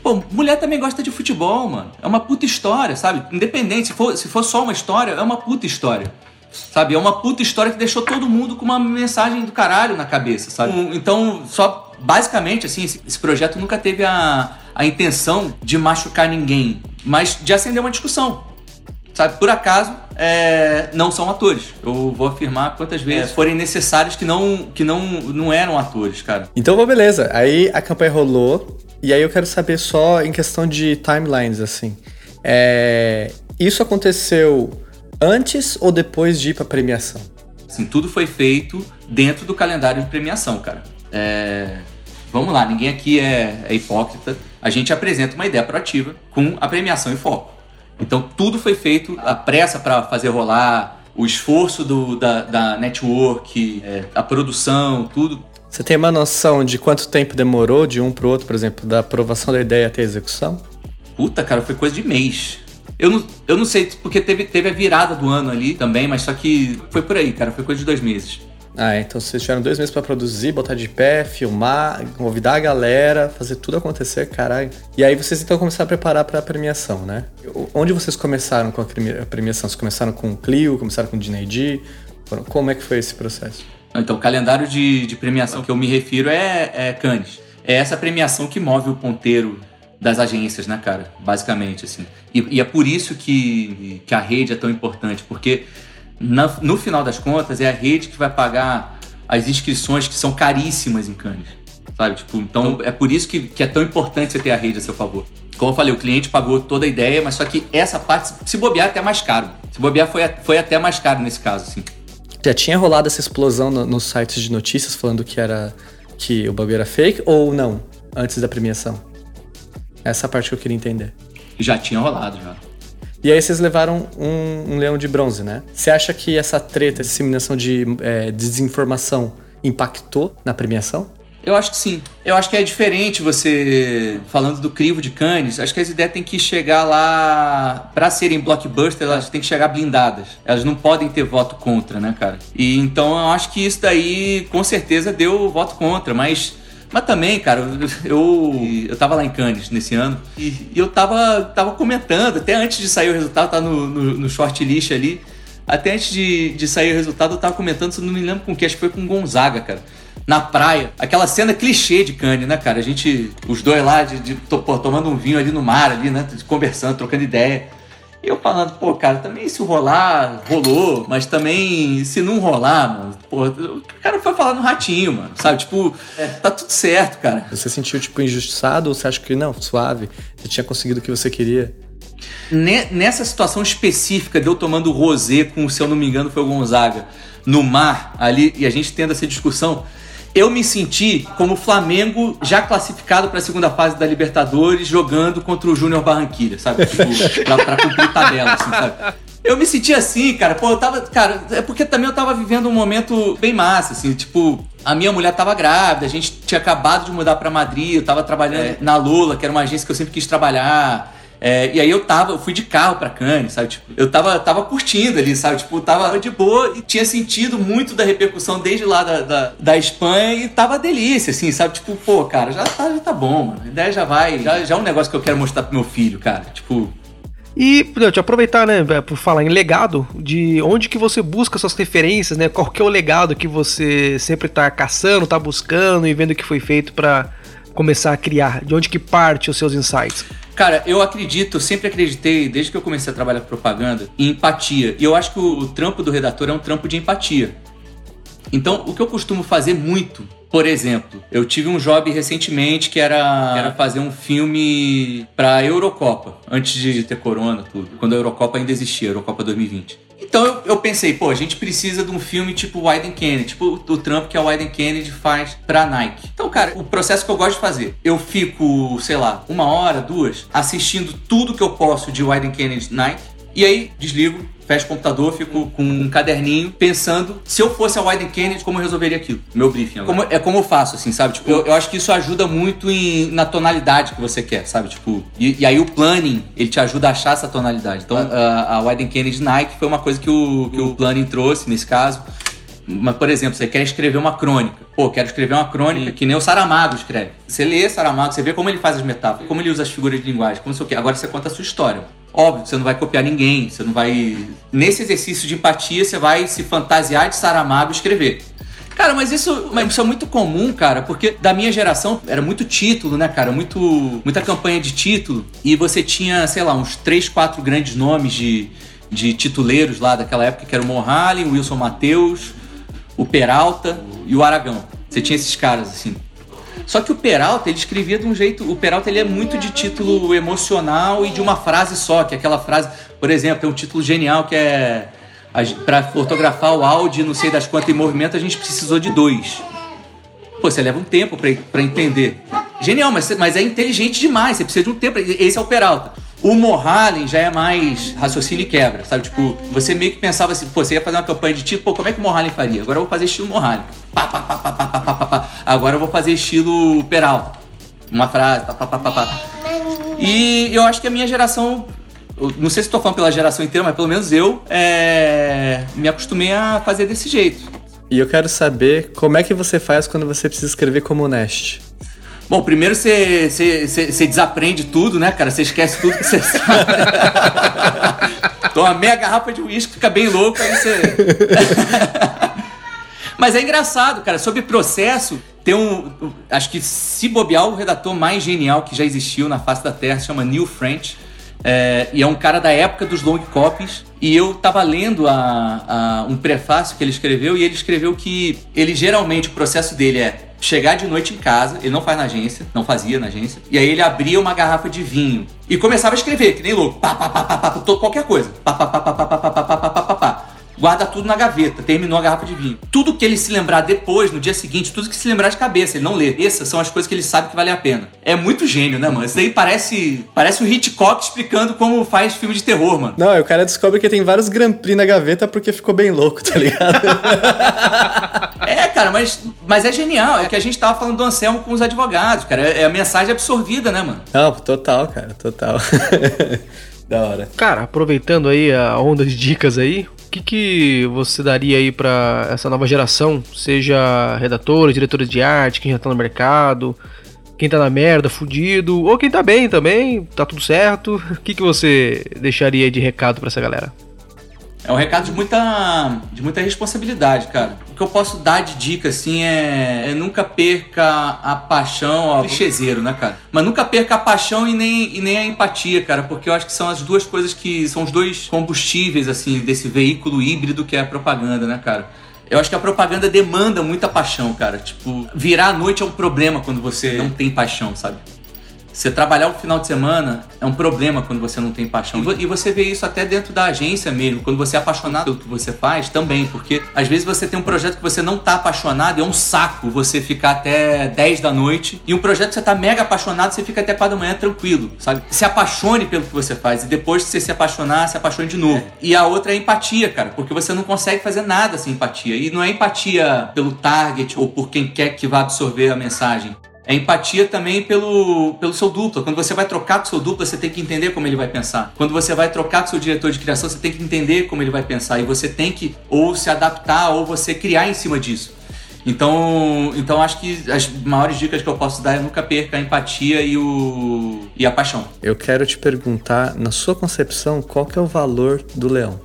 Pô, mulher também gosta de futebol, mano. É uma puta história, sabe? Independente, se for, se for só uma história, é uma puta história. Sabe? É uma puta história que deixou todo mundo com uma mensagem do caralho na cabeça, sabe? Então, só basicamente, assim, esse projeto nunca teve a, a intenção de machucar ninguém, mas de acender uma discussão. Sabe, por acaso, é, não são atores. Eu vou afirmar quantas vezes é. forem necessários que não, que não, não eram atores, cara. Então, beleza. Aí a campanha rolou. E aí eu quero saber só em questão de timelines, assim. É, isso aconteceu antes ou depois de ir pra premiação? Assim, tudo foi feito dentro do calendário de premiação, cara. É, vamos lá, ninguém aqui é, é hipócrita. A gente apresenta uma ideia proativa com a premiação em foco. Então tudo foi feito, a pressa para fazer rolar, o esforço do, da, da network, é, a produção, tudo. Você tem uma noção de quanto tempo demorou de um pro outro, por exemplo, da aprovação da ideia até a execução? Puta, cara, foi coisa de mês. Eu não, eu não sei, porque teve, teve a virada do ano ali também, mas só que foi por aí, cara, foi coisa de dois meses. Ah, então vocês tiveram dois meses para produzir, botar de pé, filmar, convidar a galera, fazer tudo acontecer, caralho. E aí vocês então começaram a preparar para a premiação, né? Onde vocês começaram com a premiação? Vocês começaram com o Clio, começaram com o Dinei Como é que foi esse processo? Então, o calendário de, de premiação que eu me refiro é, é Cannes. É essa premiação que move o ponteiro das agências, né, cara? Basicamente, assim. E, e é por isso que, que a rede é tão importante, porque na, no final das contas, é a rede que vai pagar as inscrições que são caríssimas em Cannes. Sabe? Tipo, então é por isso que, que é tão importante você ter a rede a seu favor. Como eu falei, o cliente pagou toda a ideia, mas só que essa parte, se bobear, é até mais caro. Se bobear, foi, foi até mais caro nesse caso, assim. Já tinha rolado essa explosão no, nos sites de notícias falando que era que o bagulho era fake ou não? Antes da premiação? Essa parte que eu queria entender. Já tinha rolado, já. E aí vocês levaram um, um leão de bronze, né? Você acha que essa treta, essa disseminação de é, desinformação impactou na premiação? Eu acho que sim. Eu acho que é diferente você falando do crivo de Cannes. Acho que as ideias têm que chegar lá para serem blockbuster, elas têm que chegar blindadas. Elas não podem ter voto contra, né, cara? E então eu acho que isso daí com certeza deu voto contra, mas mas também, cara, eu, eu tava lá em Cannes nesse ano e, eu tava, tava comentando, até antes de sair o resultado, tá no, no, no short list ali. Até antes de, de sair o resultado, eu tava comentando, se não me lembro com que, acho que foi com Gonzaga, cara. na praia. Aquela cena clichê de Cannes, né, cara? A gente, os dois lá, de, de pô, tomando um vinho ali no mar, ali, né? Conversando, trocando ideia. E eu falando, pô, cara, também se rolar, rolou, mas também se não rolar, mano, pô, o cara foi falar no ratinho, mano, sabe? Tipo, é, tá tudo certo, cara. Você sentiu, tipo, injustiçado ou você acha que, não, suave, você tinha conseguido o que você queria? Nessa situação específica de eu tomando rosé com, se eu não me engano, foi o Gonzaga, no mar ali, e a gente tendo essa discussão, eu me senti como o Flamengo já classificado para a segunda fase da Libertadores, jogando contra o Júnior Barranquilla, sabe? Tipo, pra, pra cumprir tabela, assim, sabe? Eu me senti assim, cara. Pô, eu tava. Cara, é porque também eu tava vivendo um momento bem massa, assim. Tipo, a minha mulher tava grávida, a gente tinha acabado de mudar para Madrid, eu tava trabalhando é. na Lula, que era uma agência que eu sempre quis trabalhar. É, e aí eu tava, eu fui de carro pra Cannes, sabe? Tipo, eu tava, tava curtindo ali, sabe? Tipo, tava de boa e tinha sentido muito da repercussão desde lá da, da, da Espanha e tava delícia, assim, sabe? Tipo, pô, cara, já tá, já tá bom, mano. A ideia já vai, já, já é um negócio que eu quero mostrar pro meu filho, cara. Tipo, e, te aproveitar, né, por falar em legado, de onde que você busca suas referências, né? Qual que é o legado que você sempre tá caçando, tá buscando e vendo o que foi feito para começar a criar? De onde que parte os seus insights? Cara, eu acredito, sempre acreditei, desde que eu comecei a trabalhar com propaganda, em empatia. E eu acho que o, trampo do redator é um trampo de empatia. Então, o que eu costumo fazer muito, por exemplo, eu tive um job recentemente que era, era fazer um filme pra Eurocopa, antes de ter corona, tudo. Quando a Eurocopa ainda existia, Eurocopa 2020. Então eu, eu, pensei, pô, a gente precisa de um filme tipo Wyden Kennedy, tipo o, trampo que a Wyden Kennedy faz pra Nike. Então, cara, o processo que eu gosto de fazer, eu fico, sei lá, uma hora, duas, assistindo tudo que eu posso de Wyden Kennedy Nike, e aí desligo, fecho o computador, fico com um caderninho pensando se eu fosse a Wyden Kennedy, como eu resolveria aquilo. Meu briefing agora. Como, é como eu faço, assim, sabe? Tipo, eu, eu acho que isso ajuda muito em, na tonalidade que você quer, sabe? Tipo, e, e, aí o planning, ele te ajuda a achar essa tonalidade. Então, a, a Wyden Kennedy Nike foi uma coisa que o, que o planning trouxe nesse caso. Mas, por exemplo, você quer escrever uma crônica. Pô, quero escrever uma crônica Sim. que nem o Saramago escreve. Você lê Saramago, você vê como ele faz as metáforas, como ele usa as figuras de linguagem, como sei o quê. Agora você conta a sua história. Óbvio, você não vai copiar ninguém, você não vai. Nesse exercício de empatia, você vai se fantasiar de Saramago e escrever. Cara, mas isso, mas isso é muito comum, cara, porque da minha geração era muito título, né, cara? Muito, muita campanha de título. E você tinha, sei lá, uns três, quatro grandes nomes de, de tituleiros lá daquela época, que era o Mohali, o Wilson Matheus, o Peralta e o Aragão. Você tinha esses caras, assim. Só que o Peralta, ele escrevia de um jeito. O Peralta ele é muito de título emocional e de uma frase só, que é aquela frase. Por exemplo, tem um título genial que é. Para fotografar o áudio, não sei das quantas em movimento, a gente precisou de dois. Pô, você leva um tempo para entender. Genial, mas, mas é inteligente demais, você precisa de um tempo. Esse é o Peralta. O Mohalen já é mais raciocínio e quebra, sabe? Tipo, você meio que pensava assim, pô, você ia fazer uma campanha de tipo, pô, como é que o Mohalen faria? Agora eu vou fazer estilo Mohalen. Pá, pá, pá, pá, pá, pá, pá, pá, Agora eu vou fazer estilo Peralta. Uma frase, pá, pá, pá, pá, pá. E eu acho que a minha geração não sei se estou falando pela geração inteira, mas pelo menos eu é, me acostumei a fazer desse jeito. E eu quero saber como é que você faz quando você precisa escrever como Nest. Bom, primeiro você, desaprende tudo, né, cara? Você esquece tudo que você sabe. Toma meia garrafa de uísque, fica bem louco, aí você. Mas é engraçado, cara. Sobre processo, tem um. Acho que se bobear, o redator mais genial que já existiu na face da Terra se chama Neil French. É, e é um cara da época dos long copies. E eu tava lendo a, a, um prefácio que ele escreveu e ele escreveu que ele geralmente o processo dele é chegar de noite em casa, ele não faz na agência, não fazia na agência, e aí ele abria uma garrafa de vinho e começava a escrever, que nem louco, pá, pá, pá, pá, pá, qualquer coisa, pá, pá, pá, pá, pá, pá, pá, pá, pá, pá, pá, pá guarda tudo na gaveta, terminou a garrafa de vinho. Tudo que ele se lembrar depois, no dia seguinte, tudo que se lembrar de cabeça, ele não lê. Essas são as coisas que ele sabe que vale a pena. É muito gênio, né, mano? Isso daí parece, parece um Hitchcock explicando como faz filme de terror, mano. Não, o cara descobre que tem vários Grand Prix na gaveta porque ficou bem louco, tá ligado? É, cara, mas, mas é genial. É que a gente tava falando do Anselmo com os advogados, cara. É, é a mensagem absorvida, né, mano? Não, total, cara, total. da hora. Cara, aproveitando aí a onda de dicas aí, que, que você daria aí para essa nova geração? Seja redatores, diretores de arte, quem já tá no mercado, quem tá na merda, fudido, ou quem tá bem também, tá tudo certo. O que, que você deixaria de recado para essa galera? É um recado de muita, de muita responsabilidade, cara. O que eu posso dar de dica, assim, é, é nunca perca a paixão, ó, clichêzeiro, né, cara? Mas nunca perca a paixão e nem, e nem a empatia, cara, porque eu acho que são as duas coisas que são os dois combustíveis, assim, desse veículo híbrido que é a propaganda, né, cara? Eu acho que a propaganda demanda muita paixão, cara. Tipo, virar a noite é um problema quando você não tem paixão, sabe? Você trabalhar o final de semana é um problema quando você não tem paixão. E você vê isso até dentro da agência mesmo, quando você é apaixonado pelo que você faz também, porque às vezes você tem um projeto que você não tá apaixonado é um saco você ficar até 10 da noite. E um projeto que você tá mega apaixonado, você fica até 4 da manhã tranquilo, sabe? Se apaixone pelo que você faz e depois que você se apaixonar, se apaixone de novo. É. E a outra é a empatia, cara, porque você não consegue fazer nada sem empatia. E não é empatia pelo target ou por quem quer que vá absorver a mensagem. É empatia também pelo, pelo seu duplo. Quando você vai trocar com seu duplo, você tem que entender como ele vai pensar. Quando você vai trocar com seu diretor de criação, você tem que entender como ele vai pensar. E você tem que ou se adaptar ou você criar em cima disso. Então, então acho que as maiores dicas que eu posso dar é nunca perca a empatia e, o, e a paixão. Eu quero te perguntar, na sua concepção, qual que é o valor do leão?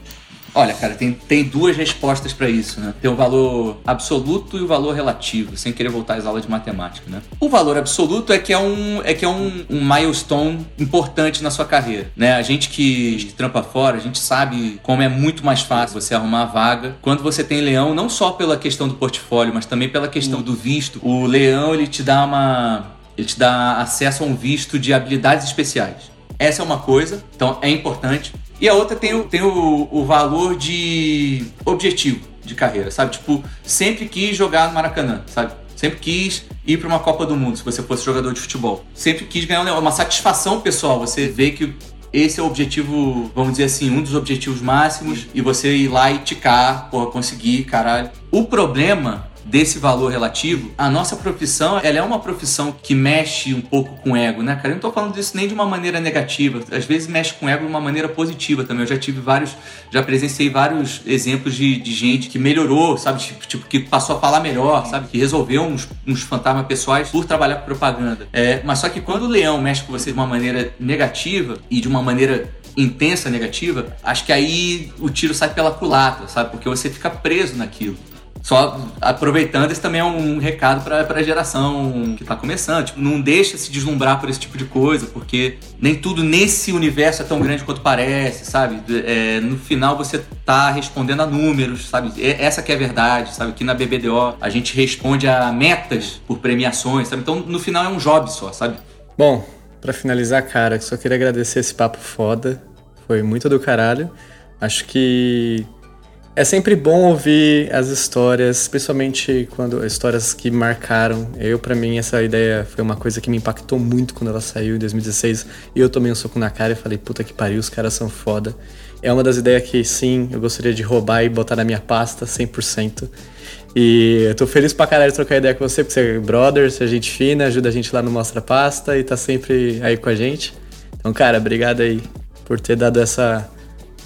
Olha, cara, tem, tem duas respostas para isso, né? Tem o valor absoluto e o valor relativo, sem querer voltar às aulas de matemática, né? O valor absoluto é que é um, é que é um, um milestone importante na sua carreira, né? A gente que trampa fora, a gente sabe como é muito mais fácil você arrumar a vaga quando você tem leão, não só pela questão do portfólio, mas também pela questão do visto. O leão, ele te dá uma... ele te dá acesso a um visto de habilidades especiais. Essa é uma coisa, então é importante. E a outra tem, o, tem o, o valor de objetivo de carreira, sabe? Tipo, sempre quis jogar no Maracanã, sabe? Sempre quis ir para uma Copa do Mundo, se você fosse jogador de futebol. Sempre quis ganhar uma satisfação pessoal. Você vê que esse é o objetivo, vamos dizer assim, um dos objetivos máximos e você ir lá e ticar, porra, conseguir, caralho. O problema desse valor relativo, a nossa profissão, ela é uma profissão que mexe um pouco com o ego, né, cara? Eu não tô falando disso nem de uma maneira negativa, às vezes mexe com o ego de uma maneira positiva também. Eu já tive vários, já presenciei vários exemplos de, de gente que melhorou, sabe? Tipo, tipo, que passou a falar melhor, sabe? Que resolveu uns, uns fantasmas pessoais por trabalhar com propaganda. É, mas só que quando o leão mexe com você de uma maneira negativa e de uma maneira intensa negativa, acho que aí o tiro sai pela culatra, sabe? Porque você fica preso naquilo. Só aproveitando, esse também é um recado para a geração que está começando. Tipo, não deixa se deslumbrar por esse tipo de coisa, porque nem tudo nesse universo é tão grande quanto parece, sabe? É, no final você tá respondendo a números, sabe? Essa que é a verdade, sabe? Aqui na BBDO a gente responde a metas por premiações, sabe? Então no final é um job só, sabe? Bom, para finalizar, cara, só queria agradecer esse papo foda. Foi muito do caralho. Acho que é sempre bom ouvir as histórias, principalmente quando histórias que marcaram. Eu, para mim, essa ideia foi uma coisa que me impactou muito quando ela saiu em 2016. E eu tomei um soco na cara e falei, puta que pariu, os caras são foda. É uma das ideias que, sim, eu gostaria de roubar e botar na minha pasta 100%. E eu tô feliz pra caralho de trocar ideia com você, porque você é brother, você é gente fina, ajuda a gente lá no Mostra Pasta e tá sempre aí com a gente. Então, cara, obrigado aí por ter dado essa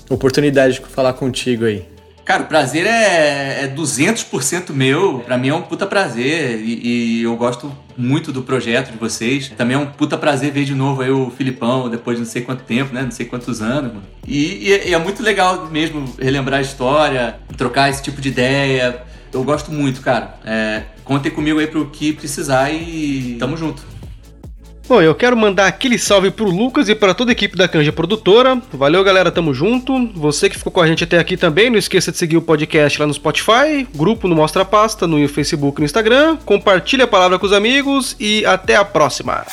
oportunidade de falar contigo aí. Cara, o prazer é, é 200% meu. Pra mim é um puta prazer. E, e, eu gosto muito do projeto de vocês. Também é um puta prazer ver de novo aí o Filipão, depois de não sei quanto tempo, né? Não sei quantos anos, mano. E, e, e é muito legal mesmo relembrar a história, trocar esse tipo de ideia. Eu gosto muito, cara. É, contem comigo aí pro que precisar e tamo junto. Bom, eu quero mandar aquele salve pro Lucas e para toda a equipe da Canja Produtora. Valeu, galera, tamo junto. Você que ficou com a gente até aqui também, não esqueça de seguir o podcast lá no Spotify, grupo no Mostra Pasta, no Facebook e no Instagram. Compartilhe a palavra com os amigos e até a próxima.